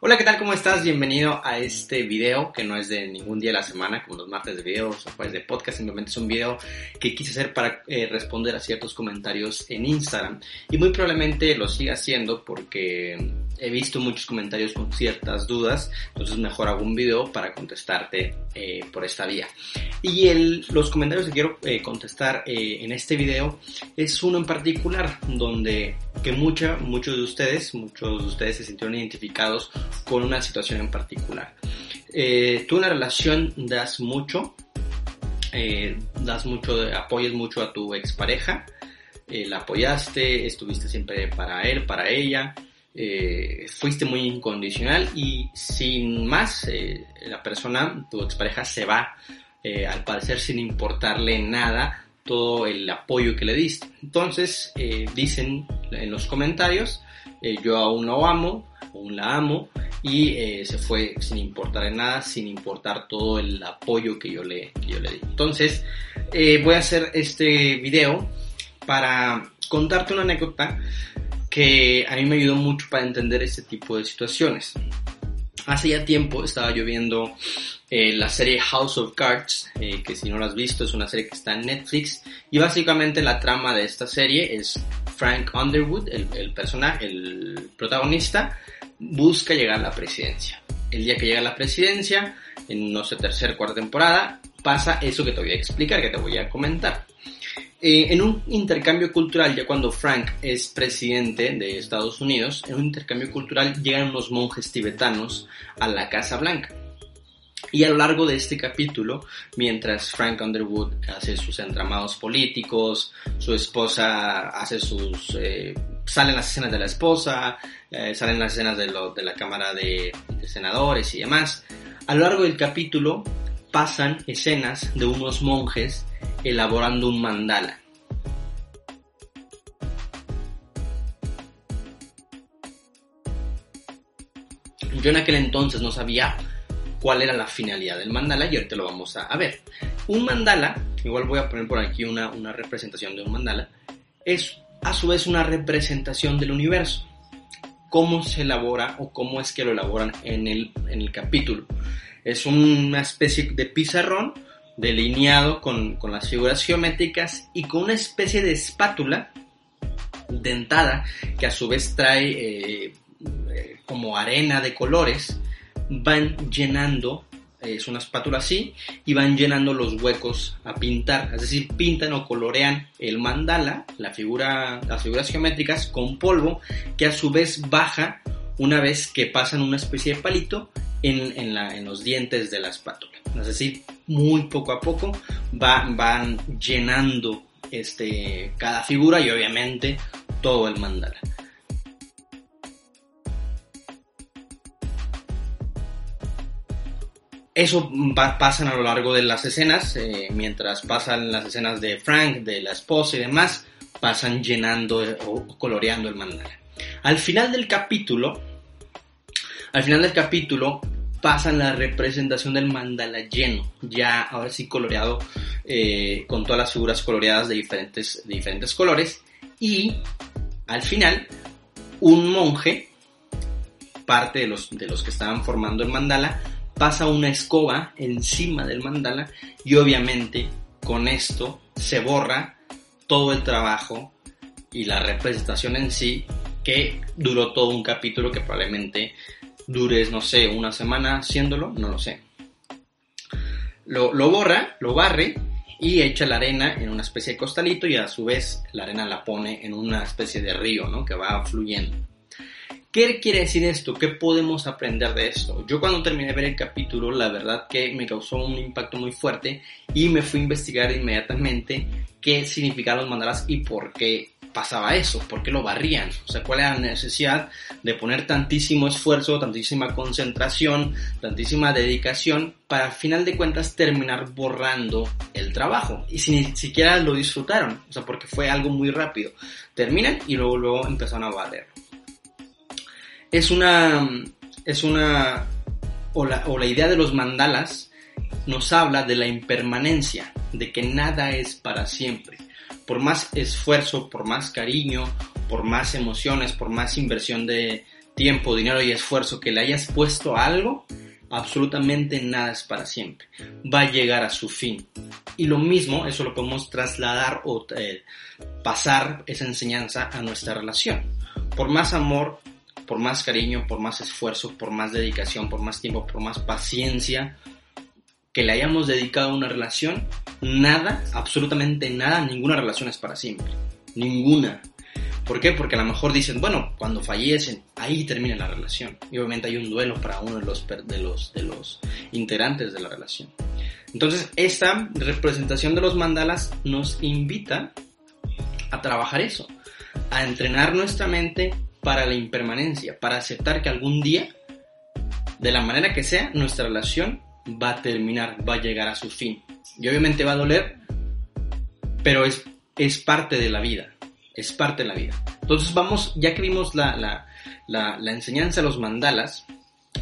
Hola, ¿qué tal? ¿Cómo estás? Bienvenido a este video que no es de ningún día de la semana, como los martes de videos o pues de podcast, simplemente es un video que quise hacer para eh, responder a ciertos comentarios en Instagram y muy probablemente lo siga haciendo porque he visto muchos comentarios con ciertas dudas, entonces mejor hago un video para contestarte eh, por esta vía. Y el, los comentarios que quiero eh, contestar en este video es uno en particular donde que mucha, muchos de ustedes, muchos de ustedes se sintieron identificados con una situación en particular. Eh, tú en la relación das mucho, eh, das mucho, apoyas mucho a tu expareja, eh, la apoyaste, estuviste siempre para él, para ella, eh, fuiste muy incondicional y sin más, eh, la persona, tu expareja se va, eh, al parecer sin importarle nada todo el apoyo que le diste. Entonces, dicen en los comentarios, yo aún lo amo, aún la amo, y eh, se fue sin importar nada, sin importar todo el apoyo que yo le, que yo le di. Entonces, eh, voy a hacer este video para contarte una anécdota que a mí me ayudó mucho para entender este tipo de situaciones. Hace ya tiempo estaba yo viendo eh, la serie House of Cards, eh, que si no la has visto es una serie que está en Netflix, y básicamente la trama de esta serie es Frank Underwood, el, el personaje, el protagonista, busca llegar a la presidencia. El día que llega a la presidencia, en no sé, tercera, cuarta temporada, pasa eso que te voy a explicar, que te voy a comentar. Eh, en un intercambio cultural, ya cuando Frank es presidente de Estados Unidos, en un intercambio cultural llegan unos monjes tibetanos a la Casa Blanca. Y a lo largo de este capítulo, mientras Frank Underwood hace sus entramados políticos, su esposa hace sus... Eh, salen las escenas de la esposa, eh, salen las escenas de, lo, de la Cámara de, de Senadores y demás. A lo largo del capítulo pasan escenas de unos monjes elaborando un mandala. Yo en aquel entonces no sabía cuál era la finalidad del mandala y ahorita lo vamos a, ver. Un mandala, igual voy a poner por aquí una, una representación de un mandala, es a su vez una representación del universo. Cómo se elabora o cómo es que lo elaboran en el, en el capítulo. Es una especie de pizarrón delineado con, con las figuras geométricas y con una especie de espátula dentada que a su vez trae eh, eh, como arena de colores, van llenando, eh, es una espátula así, y van llenando los huecos a pintar, es decir, pintan o colorean el mandala, la figura, las figuras geométricas con polvo que a su vez baja una vez que pasan una especie de palito en, en, la, en los dientes de la espátula. Es decir, muy poco a poco va, van llenando este, cada figura y obviamente todo el mandala. Eso va, pasan a lo largo de las escenas, eh, mientras pasan las escenas de Frank, de la esposa y demás, pasan llenando o coloreando el mandala. Al final del capítulo, al final del capítulo pasan la representación del mandala lleno, ya ahora sí coloreado, eh, con todas las figuras coloreadas de diferentes, de diferentes colores, y al final un monje, parte de los, de los que estaban formando el mandala, pasa una escoba encima del mandala y obviamente con esto se borra todo el trabajo y la representación en sí que duró todo un capítulo que probablemente dures, no sé, una semana haciéndolo, no lo sé. Lo, lo, borra, lo barre y echa la arena en una especie de costalito y a su vez la arena la pone en una especie de río, ¿no? Que va fluyendo. ¿Qué quiere decir esto? ¿Qué podemos aprender de esto? Yo cuando terminé de ver el capítulo, la verdad que me causó un impacto muy fuerte y me fui a investigar inmediatamente qué significan los mandalas y por qué pasaba eso? ¿Por qué lo barrían? O sea, ¿cuál era la necesidad de poner tantísimo esfuerzo, tantísima concentración, tantísima dedicación para al final de cuentas terminar borrando el trabajo? Y si ni siquiera lo disfrutaron, o sea, porque fue algo muy rápido. Terminan y luego, luego empezaron a barrer. Es una, es una, o la, o la idea de los mandalas nos habla de la impermanencia, de que nada es para siempre por más esfuerzo, por más cariño, por más emociones, por más inversión de tiempo, dinero y esfuerzo que le hayas puesto a algo, absolutamente nada es para siempre. Va a llegar a su fin. Y lo mismo, eso lo podemos trasladar o eh, pasar esa enseñanza a nuestra relación. Por más amor, por más cariño, por más esfuerzo, por más dedicación, por más tiempo, por más paciencia, que le hayamos dedicado a una relación, nada, absolutamente nada, ninguna relación es para siempre. Ninguna. ¿Por qué? Porque a lo mejor dicen, bueno, cuando fallecen, ahí termina la relación. Y obviamente hay un duelo para uno de los, de los, de los integrantes de la relación. Entonces, esta representación de los mandalas nos invita a trabajar eso, a entrenar nuestra mente para la impermanencia, para aceptar que algún día, de la manera que sea, nuestra relación va a terminar, va a llegar a su fin. Y obviamente va a doler, pero es, es parte de la vida, es parte de la vida. Entonces vamos, ya que vimos la, la, la, enseñanza de los mandalas,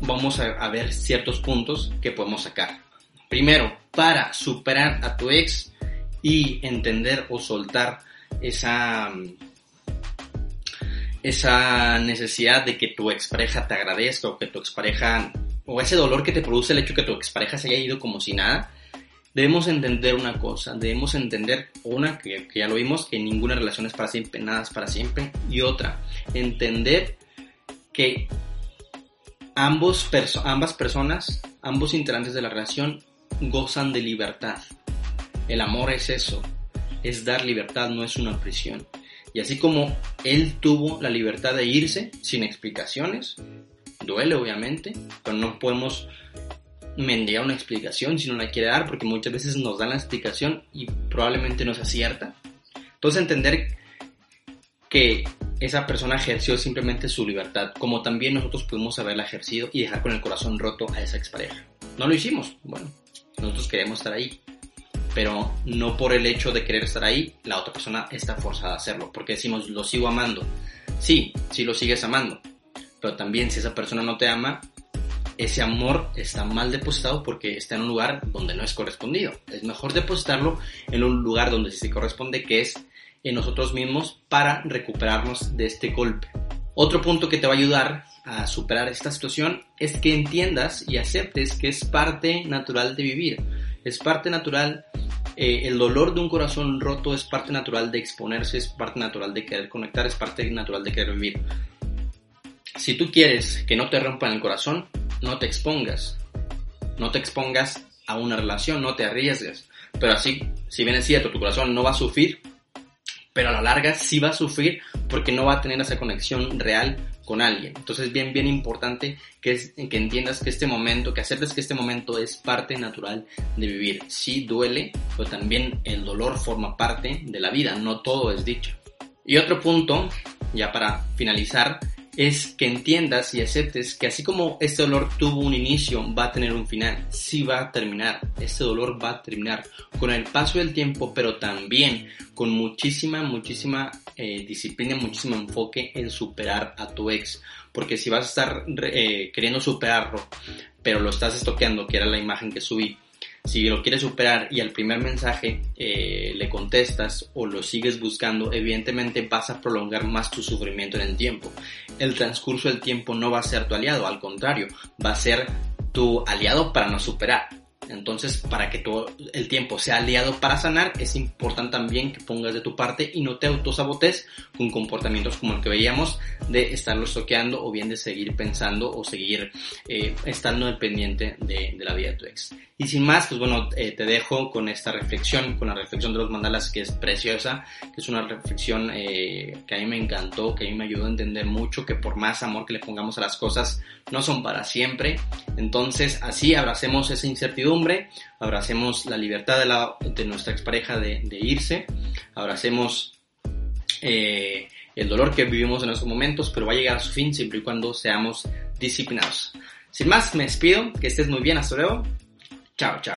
vamos a, a ver ciertos puntos que podemos sacar. Primero, para superar a tu ex y entender o soltar esa esa necesidad de que tu expareja te agradezca o que tu expareja o ese dolor que te produce el hecho de que tu expareja se haya ido como si nada, debemos entender una cosa, debemos entender una, que, ya lo vimos, que ninguna relación es para siempre, nada es para siempre, y otra, entender que ambos ambas personas, ambos integrantes de la relación gozan de libertad. El amor es eso, es dar libertad, no es una prisión. Y así como él tuvo la libertad de irse sin explicaciones, duele obviamente, pero no podemos mendigar una explicación si no la quiere dar, porque muchas veces nos dan la explicación y probablemente no sea cierta. Entonces entender que esa persona ejerció simplemente su libertad, como también nosotros pudimos haberla ejercido y dejar con el corazón roto a esa expareja. No lo hicimos, bueno, nosotros queremos estar ahí, pero no por el hecho de querer estar ahí, la otra persona está forzada a hacerlo, porque decimos, lo sigo amando. Sí, sí lo sigues amando, pero también si esa persona no te ama, ese amor está mal depositado porque está en un lugar donde no es correspondido. Es mejor depositarlo en un lugar donde se corresponde, que es en nosotros mismos para recuperarnos de este golpe. Otro punto que te va a ayudar a superar esta situación es que entiendas y aceptes que es parte natural de vivir. Es parte natural, eh, el dolor de un corazón roto es parte natural de exponerse, es parte natural de querer conectar, es parte natural de querer vivir. Si tú quieres que no te rompan el corazón, no te expongas. No te expongas a una relación, no te arriesgues. Pero así, si bien es cierto, tu corazón no va a sufrir, pero a la larga sí va a sufrir porque no va a tener esa conexión real con alguien. Entonces, bien, bien importante que, es, que entiendas que este momento, que aceptes que este momento es parte natural de vivir. Sí duele, pero también el dolor forma parte de la vida, no todo es dicho. Y otro punto, ya para finalizar, es que entiendas y aceptes que así como este dolor tuvo un inicio, va a tener un final, sí va a terminar, este dolor va a terminar con el paso del tiempo, pero también con muchísima, muchísima eh, disciplina, muchísimo enfoque en superar a tu ex, porque si vas a estar eh, queriendo superarlo, pero lo estás estoqueando, que era la imagen que subí, si lo quieres superar y al primer mensaje eh, le contestas o lo sigues buscando, evidentemente vas a prolongar más tu sufrimiento en el tiempo. El transcurso del tiempo no va a ser tu aliado, al contrario, va a ser tu aliado para no superar. Entonces, para que todo el tiempo sea aliado para sanar, es importante también que pongas de tu parte y no te autosabotes con comportamientos como el que veíamos de estarlo soqueando o bien de seguir pensando o seguir eh, estando dependiente de, la vida de tu ex. Y sin más, pues bueno, eh, te dejo con esta reflexión, con la reflexión de los mandalas que es preciosa, que es una reflexión eh, que a mí me encantó, que a mí me ayudó a entender mucho, que por más amor que le pongamos a las cosas, no son para siempre. Entonces, así abracemos esa incertidumbre, abracemos la libertad de, la, de nuestra expareja de, de irse, abracemos eh, el dolor que vivimos en esos momentos, pero va a llegar a su fin siempre y cuando seamos disciplinados. Sin más, me despido, que estés muy bien, hasta luego. Chao, chao.